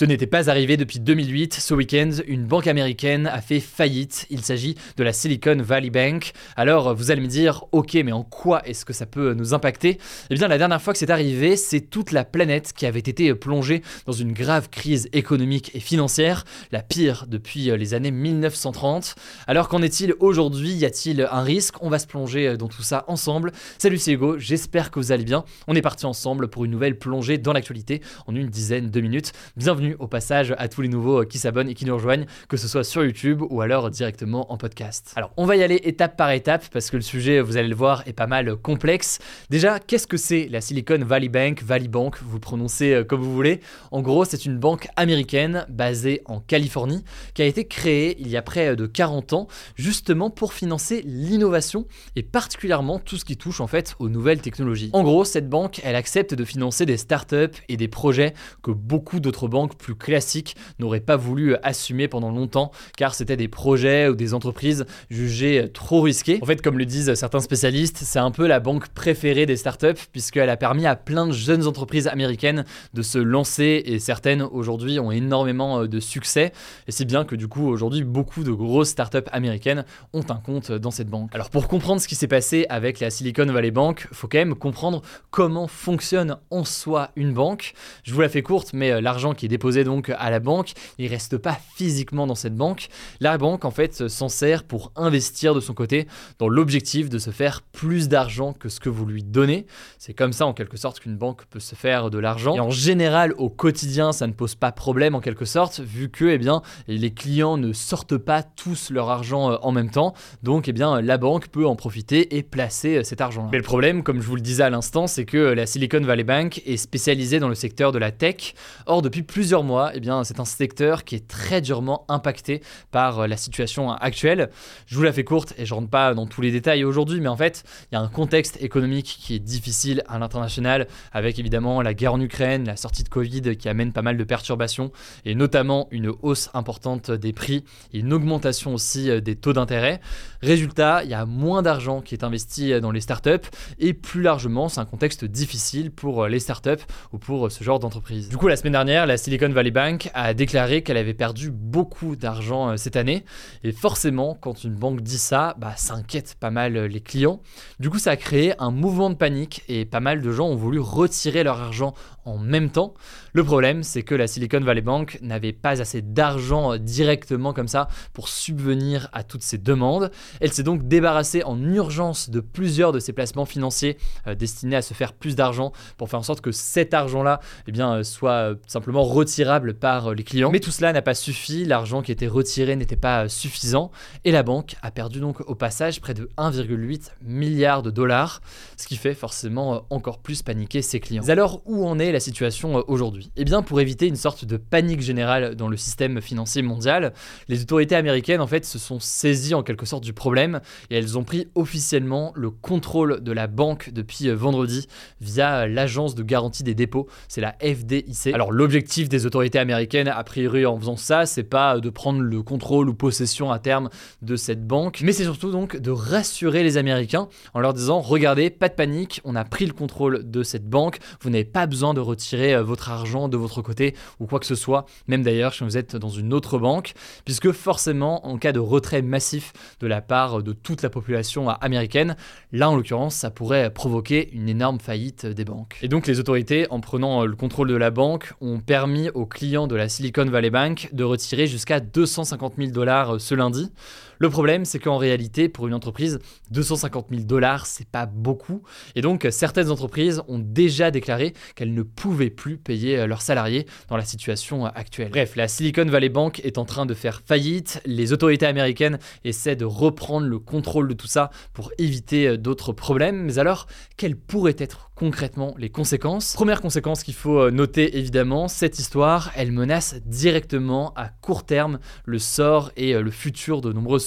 Ce n'était pas arrivé depuis 2008. Ce week-end, une banque américaine a fait faillite. Il s'agit de la Silicon Valley Bank. Alors, vous allez me dire, ok, mais en quoi est-ce que ça peut nous impacter? Eh bien, la dernière fois que c'est arrivé, c'est toute la planète qui avait été plongée dans une grave crise économique et financière, la pire depuis les années 1930. Alors, qu'en est-il aujourd'hui? Y a-t-il un risque? On va se plonger dans tout ça ensemble. Salut, c'est Hugo, j'espère que vous allez bien. On est parti ensemble pour une nouvelle plongée dans l'actualité en une dizaine de minutes. Bienvenue au passage à tous les nouveaux euh, qui s'abonnent et qui nous rejoignent, que ce soit sur YouTube ou alors directement en podcast. Alors, on va y aller étape par étape parce que le sujet, vous allez le voir, est pas mal complexe. Déjà, qu'est-ce que c'est la Silicon Valley Bank, Valley Bank, vous prononcez euh, comme vous voulez. En gros, c'est une banque américaine basée en Californie qui a été créée il y a près de 40 ans justement pour financer l'innovation et particulièrement tout ce qui touche en fait aux nouvelles technologies. En gros, cette banque, elle accepte de financer des startups et des projets que beaucoup d'autres banques plus classiques n'auraient pas voulu assumer pendant longtemps car c'était des projets ou des entreprises jugées trop risquées. En fait, comme le disent certains spécialistes, c'est un peu la banque préférée des startups puisqu'elle a permis à plein de jeunes entreprises américaines de se lancer et certaines aujourd'hui ont énormément de succès et c'est bien que du coup aujourd'hui beaucoup de grosses startups américaines ont un compte dans cette banque. Alors pour comprendre ce qui s'est passé avec la Silicon Valley Bank, faut quand même comprendre comment fonctionne en soi une banque. Je vous la fais courte mais l'argent qui est déposé donc à la banque, il reste pas physiquement dans cette banque. La banque en fait s'en sert pour investir de son côté dans l'objectif de se faire plus d'argent que ce que vous lui donnez. C'est comme ça en quelque sorte qu'une banque peut se faire de l'argent. Et en général au quotidien ça ne pose pas problème en quelque sorte vu que eh bien, les clients ne sortent pas tous leur argent euh, en même temps. Donc eh bien, la banque peut en profiter et placer euh, cet argent. Mais le problème, comme je vous le disais à l'instant, c'est que la Silicon Valley Bank est spécialisée dans le secteur de la tech. Or depuis plusieurs mois, eh bien, c'est un secteur qui est très durement impacté par euh, la situation actuelle. Je vous la fais courte et je rentre pas dans tous les détails aujourd'hui, mais en fait, il y a un contexte économique qui est difficile à l'international, avec évidemment la guerre en Ukraine, la sortie de Covid qui amène pas mal de perturbations, et notamment une hausse importante des prix et une augmentation aussi euh, des taux d'intérêt. Résultat, il y a moins d'argent qui est investi euh, dans les startups, et plus largement, c'est un contexte difficile pour les startups ou pour ce genre d'entreprise. Du coup, la semaine dernière, la Silicon Valley Bank a déclaré qu'elle avait perdu beaucoup d'argent euh, cette année. Et forcément, quand une banque dit ça, bah, ça inquiète pas mal euh, les clients. Du coup, ça a créé un mouvement de panique et pas mal de gens ont voulu retirer leur argent en même temps. Le problème, c'est que la Silicon Valley Bank n'avait pas assez d'argent euh, directement comme ça pour subvenir à toutes ces demandes. Elle s'est donc débarrassée en urgence de plusieurs de ses placements financiers destinés à se faire plus d'argent pour faire en sorte que cet argent-là eh bien, soit simplement retiré par euh, les clients. Mais tout cela n'a pas suffi, l'argent qui était retiré n'était pas euh, suffisant et la banque a perdu donc au passage près de 1,8 milliard de dollars, ce qui fait forcément euh, encore plus paniquer ses clients. alors où en est la situation aujourd'hui? Eh bien pour éviter une sorte de panique générale dans le système financier mondial, les autorités américaines en fait se sont saisies en quelque sorte du problème et elles ont pris officiellement le contrôle de la banque depuis vendredi via l'agence de garantie des dépôts, c'est la FDIC. Alors l'objectif des autorités américaines, a priori, en faisant ça, c'est pas de prendre le contrôle ou possession à terme de cette banque, mais c'est surtout donc de rassurer les Américains en leur disant regardez, pas de panique, on a pris le contrôle de cette banque, vous n'avez pas besoin de retirer euh, votre argent de votre côté ou quoi que ce soit, même d'ailleurs si vous êtes dans une autre banque, puisque forcément, en cas de retrait massif de la part de toute la population américaine, là en l'occurrence, ça pourrait provoquer une énorme faillite des banques. Et donc les autorités, en prenant le contrôle de la banque, ont permis aux clients de la Silicon Valley Bank de retirer jusqu'à 250 000 dollars euh, ce lundi. Le problème, c'est qu'en réalité, pour une entreprise, 250 000 dollars, c'est pas beaucoup. Et donc, certaines entreprises ont déjà déclaré qu'elles ne pouvaient plus payer leurs salariés dans la situation actuelle. Bref, la Silicon Valley Bank est en train de faire faillite. Les autorités américaines essaient de reprendre le contrôle de tout ça pour éviter d'autres problèmes. Mais alors, quelles pourraient être concrètement les conséquences? Première conséquence qu'il faut euh, noter évidemment, cette histoire, elle menace directement à court terme le sort et euh, le futur de nombreuses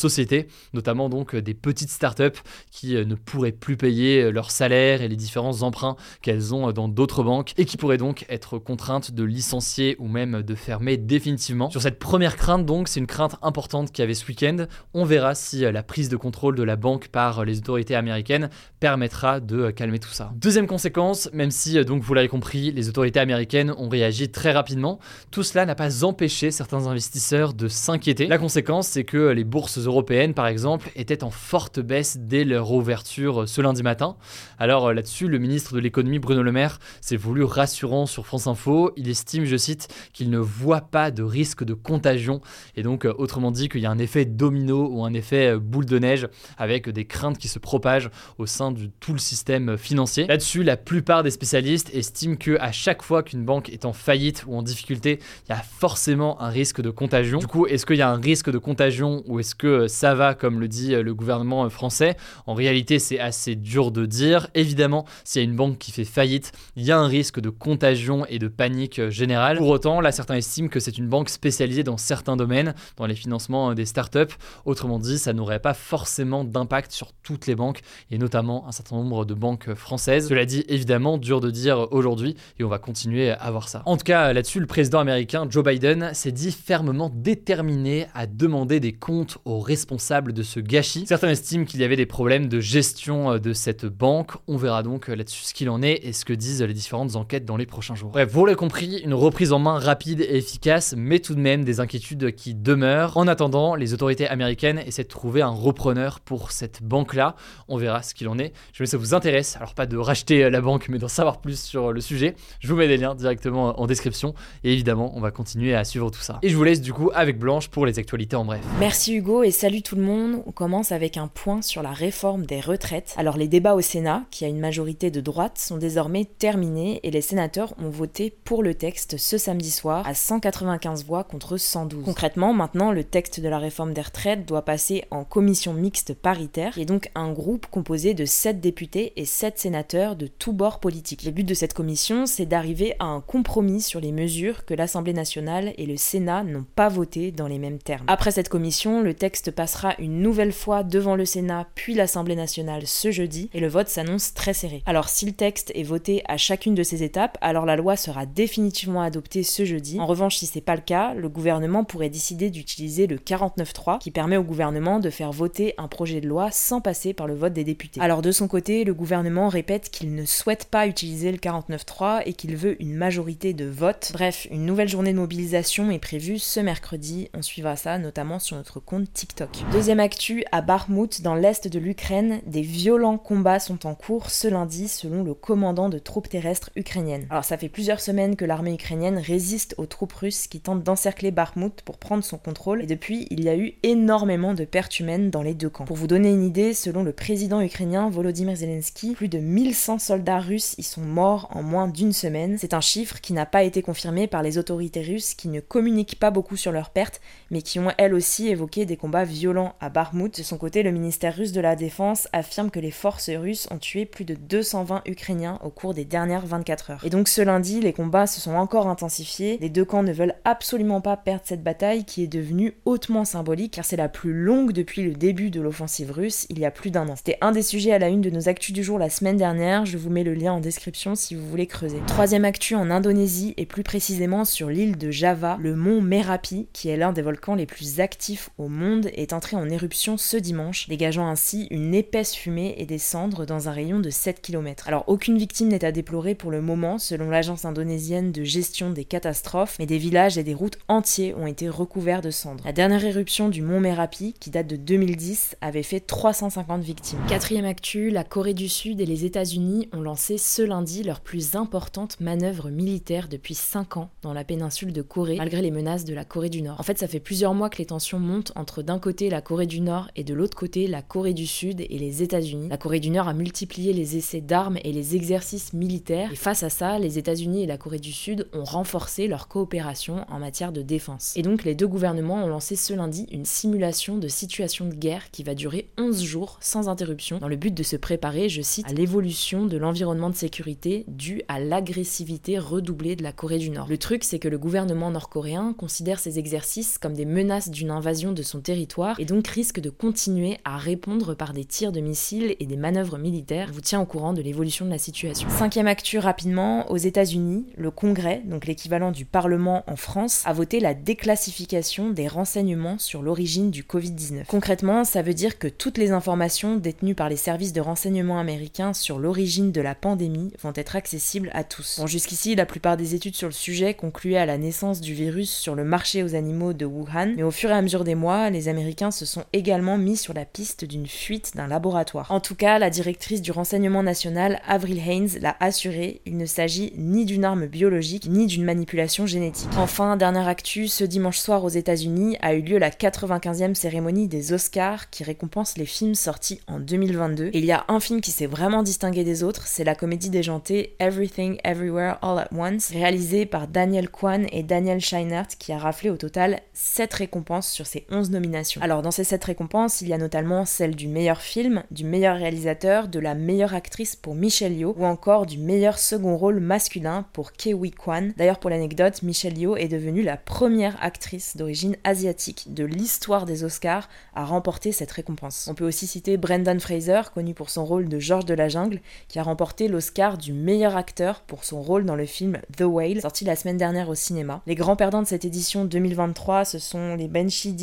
notamment donc euh, des petites startups qui ne pourraient plus payer leurs salaires et les différents emprunts qu'elles ont dans d'autres banques et qui pourraient donc être contraintes de licencier ou même de fermer définitivement. Sur cette première crainte donc, c'est une crainte importante qu'il y avait ce week-end. On verra si la prise de contrôle de la banque par les autorités américaines permettra de calmer tout ça. Deuxième conséquence même si, euh, donc vous l'avez compris, les autorités américaines ont réagi très rapidement, tout cela n'a pas empêché certains investisseurs de s'inquiéter. La conséquence, c'est que les bourses européennes, par exemple, étaient en forte baisse dès leur ouverture euh, ce lundi matin. Alors euh, là-dessus, le ministre de l'économie, Bruno Le Maire, s'est voulu rassurant sur France Info. Il estime, je cite, qu'il ne voit pas de risque de contagion. Et donc, autrement dit, qu'il y a un effet domino ou un effet boule de neige avec des craintes qui se propagent au sein de tout le système financier. Là-dessus, la la plupart des spécialistes estiment que à chaque fois qu'une banque est en faillite ou en difficulté, il y a forcément un risque de contagion. Du coup, est-ce qu'il y a un risque de contagion ou est-ce que ça va comme le dit le gouvernement français En réalité, c'est assez dur de dire. Évidemment, s'il y a une banque qui fait faillite, il y a un risque de contagion et de panique générale. Pour autant, là, certains estiment que c'est une banque spécialisée dans certains domaines, dans les financements des startups. Autrement dit, ça n'aurait pas forcément d'impact sur toutes les banques et notamment un certain nombre de banques françaises. Cela dit, évidemment dur de dire aujourd'hui et on va continuer à voir ça. En tout cas, là-dessus, le président américain Joe Biden s'est dit fermement déterminé à demander des comptes aux responsables de ce gâchis. Certains estiment qu'il y avait des problèmes de gestion euh, de cette banque. On verra donc euh, là-dessus ce qu'il en est et ce que disent les différentes enquêtes dans les prochains jours. Bref, vous l'avez compris, une reprise en main rapide et efficace, mais tout de même des inquiétudes qui demeurent. En attendant, les autorités américaines essaient de trouver un repreneur pour cette banque-là. On verra ce qu'il en est. Je sais ça vous intéresse. Alors pas de racheter la banque, mais d'en savoir plus sur le sujet, je vous mets des liens directement en description. Et évidemment, on va continuer à suivre tout ça. Et je vous laisse du coup avec Blanche pour les actualités en bref. Merci Hugo salut tout le monde. On commence avec un point sur la réforme des retraites. Alors les débats au Sénat, qui a une majorité de droite, sont désormais terminés et les sénateurs ont voté pour le texte ce samedi soir à 195 voix contre 112. Concrètement, maintenant, le texte de la réforme des retraites doit passer en commission mixte paritaire, qui est donc un groupe composé de 7 députés et 7 sénateurs de tout bord politique. Le but de cette commission, c'est d'arriver à un compromis sur les mesures que l'Assemblée nationale et le Sénat n'ont pas votées dans les mêmes termes. Après cette commission, le texte passera une nouvelle fois devant le Sénat puis l'Assemblée nationale ce jeudi et le vote s'annonce très serré. Alors si le texte est voté à chacune de ces étapes, alors la loi sera définitivement adoptée ce jeudi. En revanche, si c'est pas le cas, le gouvernement pourrait décider d'utiliser le 49.3 qui permet au gouvernement de faire voter un projet de loi sans passer par le vote des députés. Alors de son côté, le gouvernement répète qu'il ne souhaite pas utiliser le 49.3 et qu'il veut une majorité de vote. Bref, une nouvelle journée de mobilisation est prévue ce mercredi. On suivra ça notamment sur notre compte TikTok. Deuxième actu, à Barmout, dans l'est de l'Ukraine, des violents combats sont en cours ce lundi selon le commandant de troupes terrestres ukrainiennes. Alors ça fait plusieurs semaines que l'armée ukrainienne résiste aux troupes russes qui tentent d'encercler Barmout pour prendre son contrôle et depuis il y a eu énormément de pertes humaines dans les deux camps. Pour vous donner une idée, selon le président ukrainien Volodymyr Zelensky, plus de 1100 soldats russes y sont morts en moins d'une semaine. C'est un chiffre qui n'a pas été confirmé par les autorités russes qui ne communiquent pas beaucoup sur leurs pertes, mais qui ont elles aussi évoqué des combats violents à Barmout. De son côté, le ministère russe de la Défense affirme que les forces russes ont tué plus de 220 Ukrainiens au cours des dernières 24 heures. Et donc ce lundi, les combats se sont encore intensifiés. Les deux camps ne veulent absolument pas perdre cette bataille qui est devenue hautement symbolique car c'est la plus longue depuis le début de l'offensive russe il y a plus d'un an. C'était un des sujets à la une de nos actus du jour la semaine dernière. Je vous mets le lien en description si vous voulez creuser. Troisième actu en Indonésie et plus précisément sur l'île de Java, le mont Merapi, qui est l'un des volcans les plus actifs au monde, est entré en éruption ce dimanche, dégageant ainsi une épaisse fumée et des cendres dans un rayon de 7 km. Alors aucune victime n'est à déplorer pour le moment selon l'agence indonésienne de gestion des catastrophes, mais des villages et des routes entiers ont été recouverts de cendres. La dernière éruption du mont Merapi, qui date de 2010, avait fait 350 victimes. Quatrième actu, la Corée du Sud et les États-Unis ont lancé ce lundi leur plus importante manœuvre militaire depuis 5 ans dans la péninsule de Corée, malgré les menaces de la Corée du Nord. En fait, ça fait plusieurs mois que les tensions montent entre d'un côté la Corée du Nord et de l'autre côté la Corée du Sud et les États-Unis. La Corée du Nord a multiplié les essais d'armes et les exercices militaires, et face à ça, les États-Unis et la Corée du Sud ont renforcé leur coopération en matière de défense. Et donc les deux gouvernements ont lancé ce lundi une simulation de situation de guerre qui va durer 11 jours sans interruption, dans le but de se préparer, je cite, à l'évolution de l'environnement de sécurité dû à l'agressivité redoublée de la Corée du Nord. Le truc, c'est que le gouvernement nord-coréen considère ces exercices comme des menaces d'une invasion de son territoire et donc risque de continuer à répondre par des tirs de missiles et des manœuvres militaires. Je vous tiens au courant de l'évolution de la situation. Cinquième actu rapidement, aux États-Unis, le Congrès, donc l'équivalent du Parlement en France, a voté la déclassification des renseignements sur l'origine du Covid-19. Concrètement, ça veut dire que toutes les informations détenues par les services de renseignement américains sur l'origine de la pandémie vont être accessibles à tous. Bon, jusqu'ici, la plupart des études sur le sujet concluaient à la naissance du virus sur le marché aux animaux de Wuhan, mais au fur et à mesure des mois, les Américains se sont également mis sur la piste d'une fuite d'un laboratoire. En tout cas, la directrice du renseignement national, Avril Haines, l'a assuré, il ne s'agit ni d'une arme biologique ni d'une manipulation génétique. Enfin, dernière actu, ce dimanche soir aux États-Unis a eu lieu la 95e cérémonie des Oscars qui récompense les films sortis en 2022. Et il y a un film qui s'est vraiment distingué des autres, c'est la comédie déjantée Everything Everywhere All at Once, réalisée par Daniel Kwan et Daniel Scheinert qui a raflé au total 7 récompenses sur ses 11 nominations. Alors dans ces 7 récompenses, il y a notamment celle du meilleur film, du meilleur réalisateur, de la meilleure actrice pour Michelle Yeoh ou encore du meilleur second rôle masculin pour Kewi Kwan. D'ailleurs pour l'anecdote, Michelle Yeoh est devenue la première actrice d'origine asiatique de l'histoire des Oscars à remporter cette récompense. On peut aussi citer Brendan Fraser, connu pour son rôle de George de la Jungle, qui a remporté l'Oscar du meilleur acteur pour son rôle dans le film The Whale, sorti la semaine dernière au cinéma. Les grands perdants de cette édition 2023, ce sont les Banshee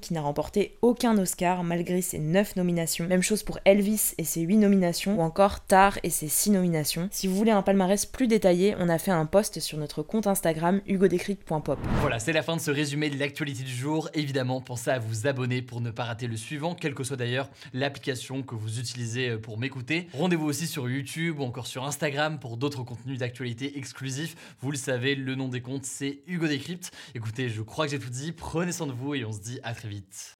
qui n'a remporté aucun Oscar malgré ses 9 nominations. Même chose pour Elvis et ses 8 nominations, ou encore Tar et ses 6 nominations. Si vous voulez un palmarès plus détaillé, on a fait un post sur notre compte Instagram hugodécric.pop. Voilà, c'est la fin de ce résumé de l'actualité du jour. Évidemment, pensez à vous abonner pour ne pas rater le suivant, quelle que soit d'ailleurs l'application que vous utilisez pour m'écouter. Rendez-vous aussi sur YouTube ou encore sur Instagram pour d'autres contenus d'actualité exclusifs. Vous le savez, le nom des comptes, c'est Hugo Décrypte. Écoutez, je crois que j'ai tout dit. Prenez soin de vous et on se dit à très vite.